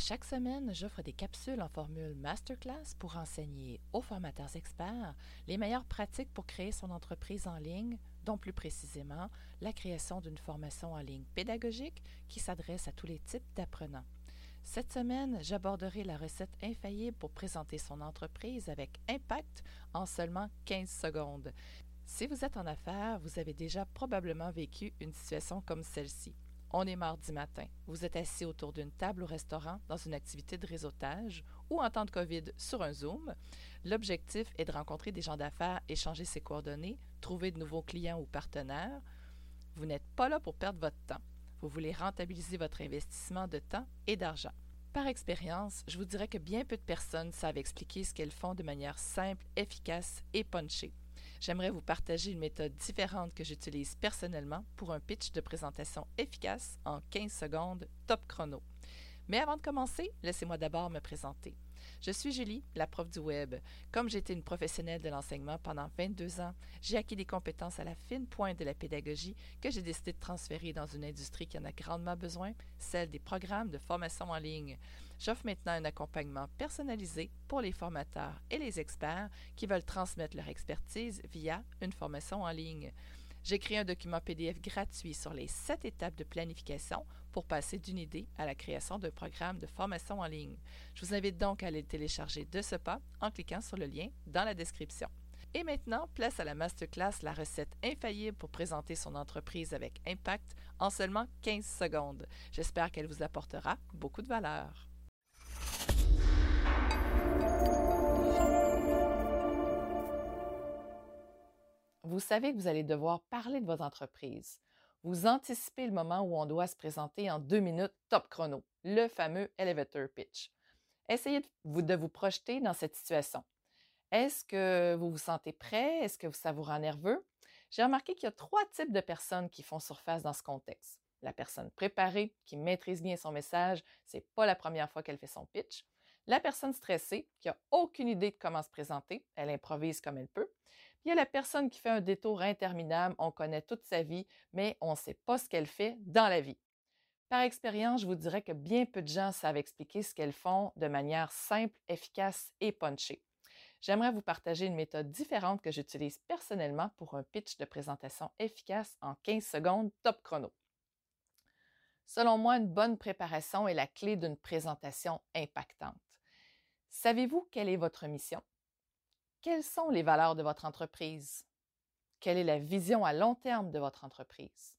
chaque semaine, j'offre des capsules en formule masterclass pour enseigner aux formateurs experts les meilleures pratiques pour créer son entreprise en ligne, dont plus précisément la création d'une formation en ligne pédagogique qui s'adresse à tous les types d'apprenants. Cette semaine, j'aborderai la recette infaillible pour présenter son entreprise avec impact en seulement 15 secondes. Si vous êtes en affaires, vous avez déjà probablement vécu une situation comme celle-ci. On est mardi matin. Vous êtes assis autour d'une table au restaurant dans une activité de réseautage ou en temps de COVID sur un Zoom. L'objectif est de rencontrer des gens d'affaires, échanger ses coordonnées, trouver de nouveaux clients ou partenaires. Vous n'êtes pas là pour perdre votre temps. Vous voulez rentabiliser votre investissement de temps et d'argent. Par expérience, je vous dirais que bien peu de personnes savent expliquer ce qu'elles font de manière simple, efficace et punchée. J'aimerais vous partager une méthode différente que j'utilise personnellement pour un pitch de présentation efficace en 15 secondes top chrono. Mais avant de commencer, laissez-moi d'abord me présenter. Je suis Julie, la prof du web. Comme j'étais une professionnelle de l'enseignement pendant 22 ans, j'ai acquis des compétences à la fine pointe de la pédagogie que j'ai décidé de transférer dans une industrie qui en a grandement besoin, celle des programmes de formation en ligne. J'offre maintenant un accompagnement personnalisé pour les formateurs et les experts qui veulent transmettre leur expertise via une formation en ligne. J'ai créé un document PDF gratuit sur les sept étapes de planification pour passer d'une idée à la création d'un programme de formation en ligne. Je vous invite donc à aller le télécharger de ce pas en cliquant sur le lien dans la description. Et maintenant, place à la masterclass La recette infaillible pour présenter son entreprise avec impact en seulement 15 secondes. J'espère qu'elle vous apportera beaucoup de valeur. Vous savez que vous allez devoir parler de votre entreprise. Vous anticipez le moment où on doit se présenter en deux minutes top chrono, le fameux elevator pitch. Essayez de vous, projeter dans cette situation. Est-ce que vous vous sentez prêt? Est-ce que ça vous rend nerveux? J'ai remarqué qu'il y a trois types de personnes qui font surface dans ce contexte. La personne préparée, qui maîtrise bien son message, c'est pas la première fois qu'elle fait son pitch. La personne stressée, qui n'a aucune idée de comment se présenter, elle improvise comme elle peut. Il y a la personne qui fait un détour interminable, on connaît toute sa vie, mais on ne sait pas ce qu'elle fait dans la vie. Par expérience, je vous dirais que bien peu de gens savent expliquer ce qu'elles font de manière simple, efficace et punchée. J'aimerais vous partager une méthode différente que j'utilise personnellement pour un pitch de présentation efficace en 15 secondes top chrono. Selon moi, une bonne préparation est la clé d'une présentation impactante. Savez-vous quelle est votre mission? Quelles sont les valeurs de votre entreprise? Quelle est la vision à long terme de votre entreprise?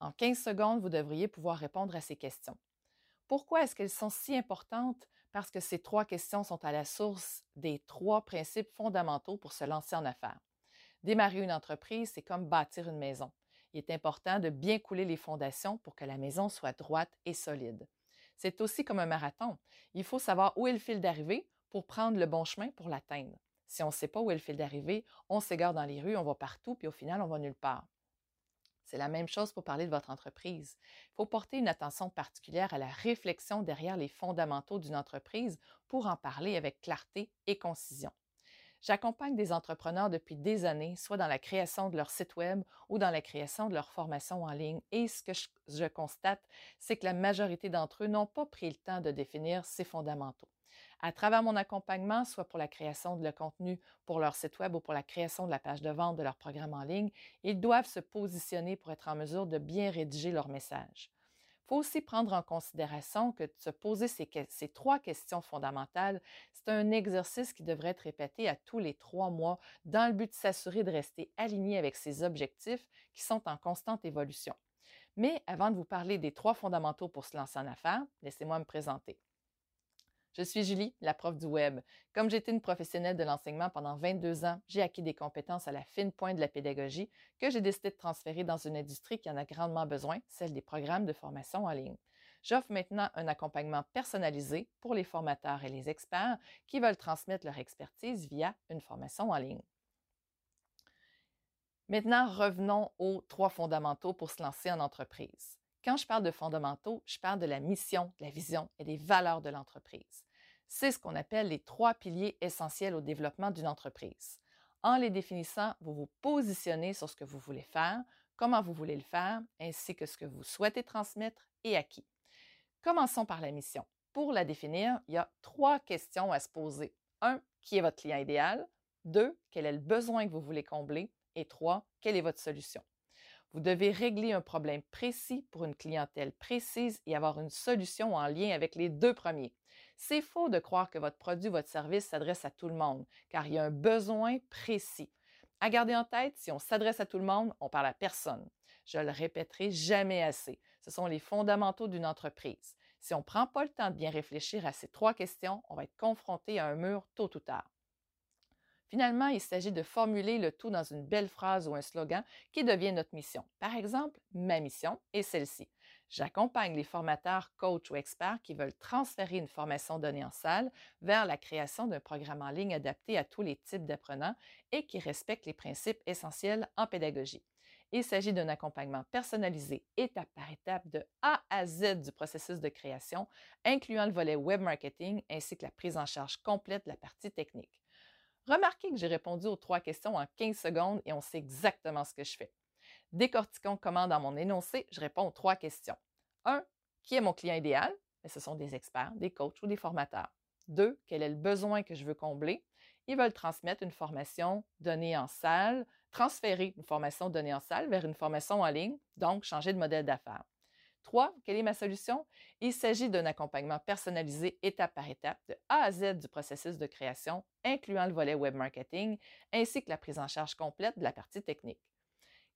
En 15 secondes, vous devriez pouvoir répondre à ces questions. Pourquoi est-ce qu'elles sont si importantes? Parce que ces trois questions sont à la source des trois principes fondamentaux pour se lancer en affaires. Démarrer une entreprise, c'est comme bâtir une maison. Il est important de bien couler les fondations pour que la maison soit droite et solide. C'est aussi comme un marathon. Il faut savoir où est le fil d'arrivée pour prendre le bon chemin pour l'atteindre. Si on ne sait pas où est le fil d'arrivée, on s'égare dans les rues, on va partout, puis au final, on va nulle part. C'est la même chose pour parler de votre entreprise. Il faut porter une attention particulière à la réflexion derrière les fondamentaux d'une entreprise pour en parler avec clarté et concision. J'accompagne des entrepreneurs depuis des années, soit dans la création de leur site web ou dans la création de leur formation en ligne. Et ce que je, constate, c'est que la majorité d'entre eux n'ont pas pris le temps de définir ces fondamentaux. À travers mon accompagnement, soit pour la création de le contenu pour leur site web ou pour la création de la page de vente de leur programme en ligne, ils doivent se positionner pour être en mesure de bien rédiger leur message. Faut aussi prendre en considération que se poser ces, ces trois questions fondamentales, c'est un exercice qui devrait être répété à tous les trois mois dans le but de s'assurer de rester aligné avec ses objectifs qui sont en constante évolution. Mais avant de vous parler des trois fondamentaux pour se lancer en affaires, laissez-moi me présenter. Je suis Julie, la prof du web. Comme j'étais une professionnelle de l'enseignement pendant 22 ans, j'ai acquis des compétences à la fine pointe de la pédagogie que j'ai décidé de transférer dans une industrie qui en a grandement besoin, celle des programmes de formation en ligne. J'offre maintenant un accompagnement personnalisé pour les formateurs et les experts qui veulent transmettre leur expertise via une formation en ligne. Maintenant, revenons aux trois fondamentaux pour se lancer en entreprise. Quand je parle de fondamentaux, je parle de la mission, de la vision et des valeurs de l'entreprise. C'est ce qu'on appelle les trois piliers essentiels au développement d'une entreprise. En les définissant, vous vous positionnez sur ce que vous voulez faire, comment vous voulez le faire, ainsi que ce que vous souhaitez transmettre et à qui. Commençons par la mission. pour la définir, il y a trois questions à se poser. Un, qui est votre client idéal? Deux, quel est le besoin que vous voulez combler? Et trois, quelle est votre solution? Vous devez régler un problème précis pour une clientèle précise et avoir une solution en lien avec les deux premiers. C'est faux de croire que votre produit votre service s'adresse à tout le monde, car il y a un besoin précis. À garder en tête, si on s'adresse à tout le monde, on parle à personne. Je le répéterai jamais assez. Ce sont les fondamentaux d'une entreprise. Si on ne prend pas le temps de bien réfléchir à ces trois questions, on va être confronté à un mur tôt ou tard. Finalement, il s'agit de formuler le tout dans une belle phrase ou un slogan qui devient notre mission. Par exemple, ma mission est celle-ci. J'accompagne les formateurs, coachs ou experts qui veulent transférer une formation donnée en salle vers la création d'un programme en ligne adapté à tous les types d'apprenants et qui respecte les principes essentiels en pédagogie. Il s'agit d'un accompagnement personnalisé étape par étape de A à Z du processus de création, incluant le volet web marketing ainsi que la prise en charge complète de la partie technique. Remarquez que j'ai répondu aux trois questions en 15 secondes et on sait exactement ce que je fais. Décortiquons comment dans mon énoncé, je réponds aux trois questions. 1. Qui est mon client idéal? ce sont des experts, des coachs ou des formateurs. 2. Quel est le besoin que je veux combler? Ils veulent transmettre une formation donnée en salle, transférer une formation donnée en salle vers une formation en ligne, donc changer de modèle d'affaires. 3. Quelle est ma solution? Il s'agit d'un accompagnement personnalisé étape par étape de A à Z du processus de création, incluant le volet web marketing, ainsi que la prise en charge complète de la partie technique.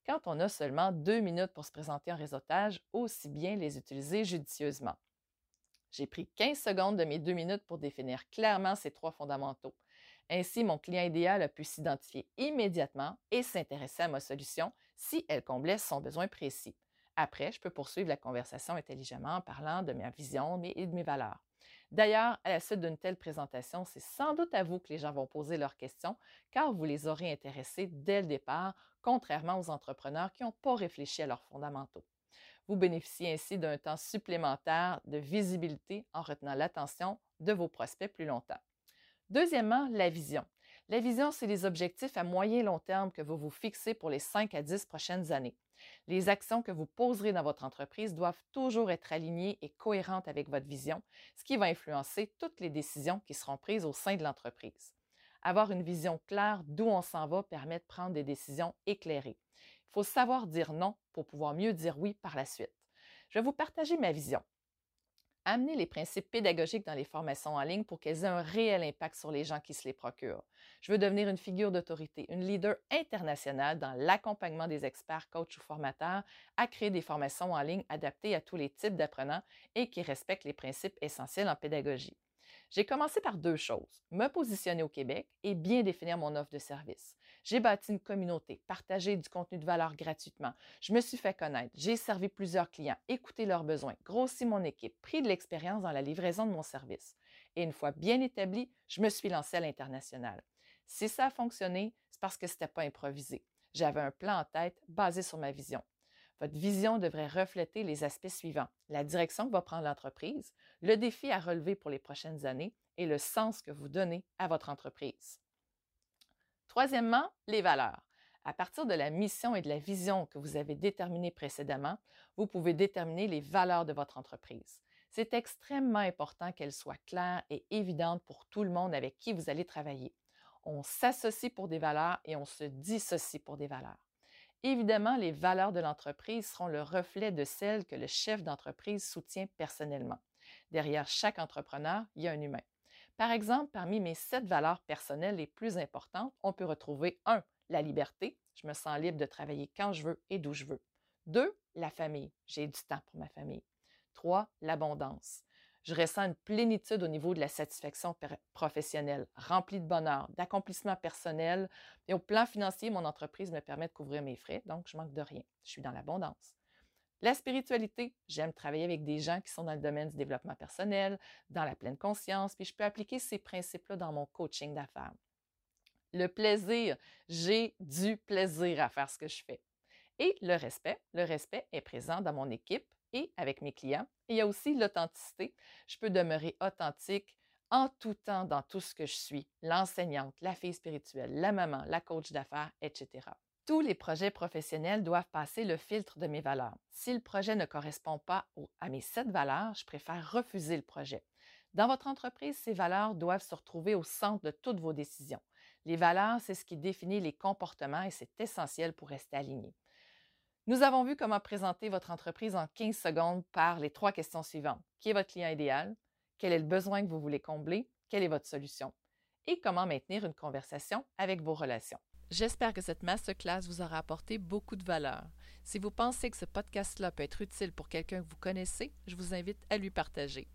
Quand on a seulement deux minutes pour se présenter en réseautage, aussi bien les utiliser judicieusement. J'ai pris 15 secondes de mes deux minutes pour définir clairement ces trois fondamentaux. Ainsi, mon client idéal a pu s'identifier immédiatement et s'intéresser à ma solution si elle comblait son besoin précis. Après, je peux poursuivre la conversation intelligemment en parlant de ma vision et de mes valeurs. D'ailleurs, à la suite d'une telle présentation, c'est sans doute à vous que les gens vont poser leurs questions, car vous les aurez intéressés dès le départ, contrairement aux entrepreneurs qui n'ont pas réfléchi à leurs fondamentaux. Vous bénéficiez ainsi d'un temps supplémentaire de visibilité en retenant l'attention de vos prospects plus longtemps. Deuxièmement, la vision. La vision, c'est les objectifs à moyen et long terme que vous vous fixez pour les 5 à 10 prochaines années. Les actions que vous poserez dans votre entreprise doivent toujours être alignées et cohérentes avec votre vision, ce qui va influencer toutes les décisions qui seront prises au sein de l'entreprise. Avoir une vision claire d'où on s'en va permet de prendre des décisions éclairées. Il faut savoir dire non pour pouvoir mieux dire oui par la suite. Je vais vous partager ma vision amener les principes pédagogiques dans les formations en ligne pour qu'elles aient un réel impact sur les gens qui se les procurent. Je veux devenir une figure d'autorité, une leader internationale dans l'accompagnement des experts, coachs ou formateurs à créer des formations en ligne adaptées à tous les types d'apprenants et qui respectent les principes essentiels en pédagogie. J'ai commencé par deux choses, me positionner au Québec et bien définir mon offre de service. J'ai bâti une communauté, partagé du contenu de valeur gratuitement. Je me suis fait connaître, j'ai servi plusieurs clients, écouté leurs besoins, grossi mon équipe, pris de l'expérience dans la livraison de mon service. Et une fois bien établi, je me suis lancé à l'international. Si ça a fonctionné, c'est parce que ce n'était pas improvisé. J'avais un plan en tête basé sur ma vision. Votre vision devrait refléter les aspects suivants. La direction que va prendre l'entreprise, le défi à relever pour les prochaines années et le sens que vous donnez à votre entreprise. Troisièmement, les valeurs. À partir de la mission et de la vision que vous avez déterminées précédemment, vous pouvez déterminer les valeurs de votre entreprise. C'est extrêmement important qu'elles soient claires et évidentes pour tout le monde avec qui vous allez travailler. On s'associe pour des valeurs et on se dissocie pour des valeurs. Évidemment, les valeurs de l'entreprise seront le reflet de celles que le chef d'entreprise soutient personnellement. Derrière chaque entrepreneur, il y a un humain. Par exemple, parmi mes sept valeurs personnelles les plus importantes, on peut retrouver 1. La liberté. Je me sens libre de travailler quand je veux et d'où je veux. 2. La famille. J'ai du temps pour ma famille. 3. L'abondance. Je ressens une plénitude au niveau de la satisfaction professionnelle, remplie de bonheur, d'accomplissement personnel. Et au plan financier, mon entreprise me permet de couvrir mes frais, donc je manque de rien. Je suis dans l'abondance. La spiritualité, j'aime travailler avec des gens qui sont dans le domaine du développement personnel, dans la pleine conscience, puis je peux appliquer ces principes-là dans mon coaching d'affaires. Le plaisir, j'ai du plaisir à faire ce que je fais. Et le respect, le respect est présent dans mon équipe, et avec mes clients. il y a aussi l'authenticité. Je peux demeurer authentique en tout temps dans tout ce que je suis, l'enseignante, la fille spirituelle, la maman, la coach d'affaires, etc. Tous les projets professionnels doivent passer le filtre de mes valeurs. Si le projet ne correspond pas à mes sept valeurs, je préfère refuser le projet. Dans votre entreprise, ces valeurs doivent se retrouver au centre de toutes vos décisions. Les valeurs, c'est ce qui définit les comportements et c'est essentiel pour rester aligné. Nous avons vu comment présenter votre entreprise en 15 secondes par les trois questions suivantes. Qui est votre client idéal? Quel est le besoin que vous voulez combler? Quelle est votre solution? Et comment maintenir une conversation avec vos relations? J'espère que cette masterclass vous aura apporté beaucoup de valeur. Si vous pensez que ce podcast-là peut être utile pour quelqu'un que vous connaissez, je vous invite à lui partager.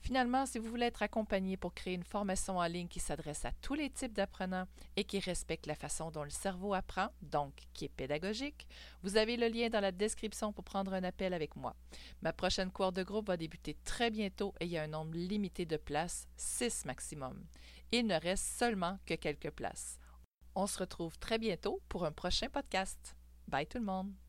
Finalement, si vous voulez être accompagné pour créer une formation en ligne qui s'adresse à tous les types d'apprenants et qui respecte la façon dont le cerveau apprend, donc qui est pédagogique, vous avez le lien dans la description pour prendre un appel avec moi. Ma prochaine cour de groupe va débuter très bientôt et il y a un nombre limité de places, 6 maximum. Il ne reste seulement que quelques places. On se retrouve très bientôt pour un prochain podcast. Bye tout le monde!